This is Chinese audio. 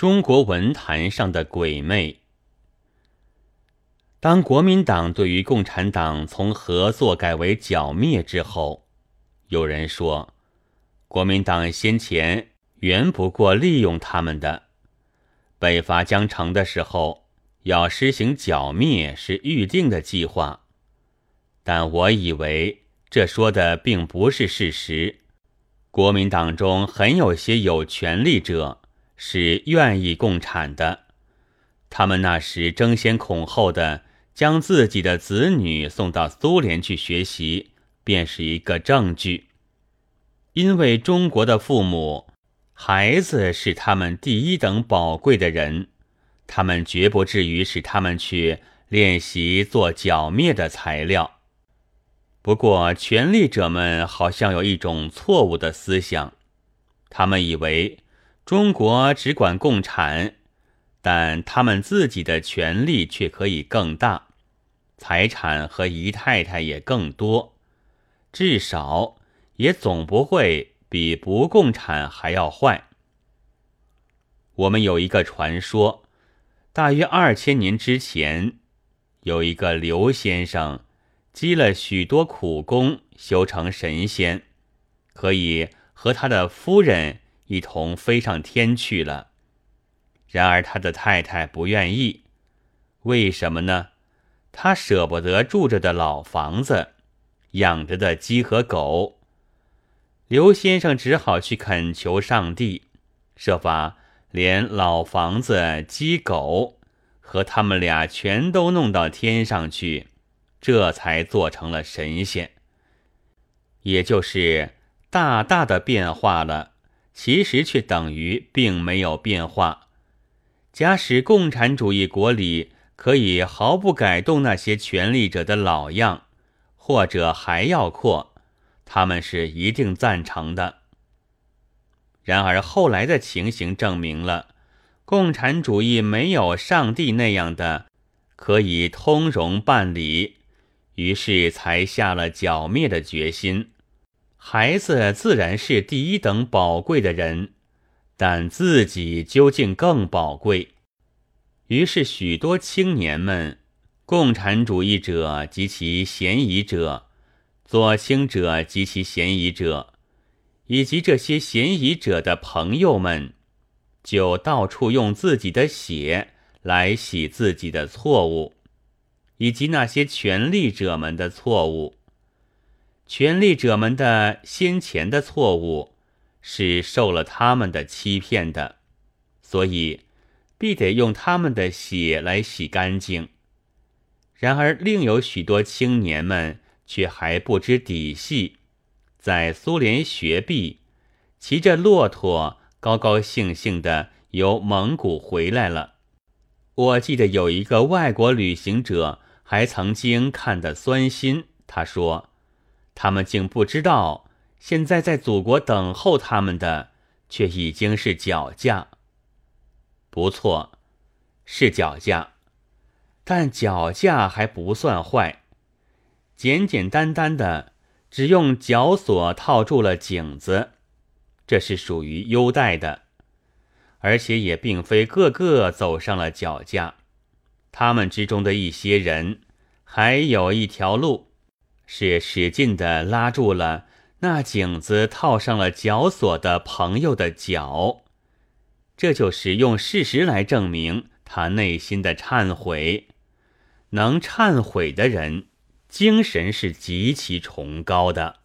中国文坛上的鬼魅。当国民党对于共产党从合作改为剿灭之后，有人说，国民党先前原不过利用他们的。北伐将成的时候，要施行剿灭是预定的计划。但我以为这说的并不是事实。国民党中很有些有权力者。是愿意共产的，他们那时争先恐后的将自己的子女送到苏联去学习，便是一个证据。因为中国的父母，孩子是他们第一等宝贵的人，他们绝不至于使他们去练习做剿灭的材料。不过，权力者们好像有一种错误的思想，他们以为。中国只管共产，但他们自己的权力却可以更大，财产和姨太太也更多，至少也总不会比不共产还要坏。我们有一个传说，大约二千年之前，有一个刘先生积了许多苦功，修成神仙，可以和他的夫人。一同飞上天去了。然而他的太太不愿意，为什么呢？他舍不得住着的老房子，养着的鸡和狗。刘先生只好去恳求上帝，设法连老房子、鸡狗和他们俩全都弄到天上去，这才做成了神仙。也就是大大的变化了。其实却等于并没有变化。假使共产主义国里可以毫不改动那些权力者的老样，或者还要扩，他们是一定赞成的。然而后来的情形证明了，共产主义没有上帝那样的可以通融办理，于是才下了剿灭的决心。孩子自然是第一等宝贵的人，但自己究竟更宝贵。于是，许多青年们、共产主义者及其嫌疑者、左倾者及其嫌疑者，以及这些嫌疑者的朋友们，就到处用自己的血来洗自己的错误，以及那些权力者们的错误。权力者们的先前的错误是受了他们的欺骗的，所以必得用他们的血来洗干净。然而，另有许多青年们却还不知底细，在苏联学毕，骑着骆驼，高高兴兴的由蒙古回来了。我记得有一个外国旅行者还曾经看得酸心，他说。他们竟不知道，现在在祖国等候他们的，却已经是脚架。不错，是脚架，但脚架还不算坏。简简单单的，只用脚锁套住了颈子，这是属于优待的。而且也并非个个走上了脚架，他们之中的一些人，还有一条路。是使劲的拉住了那颈子套上了绞索的朋友的脚，这就是用事实来证明他内心的忏悔。能忏悔的人，精神是极其崇高的。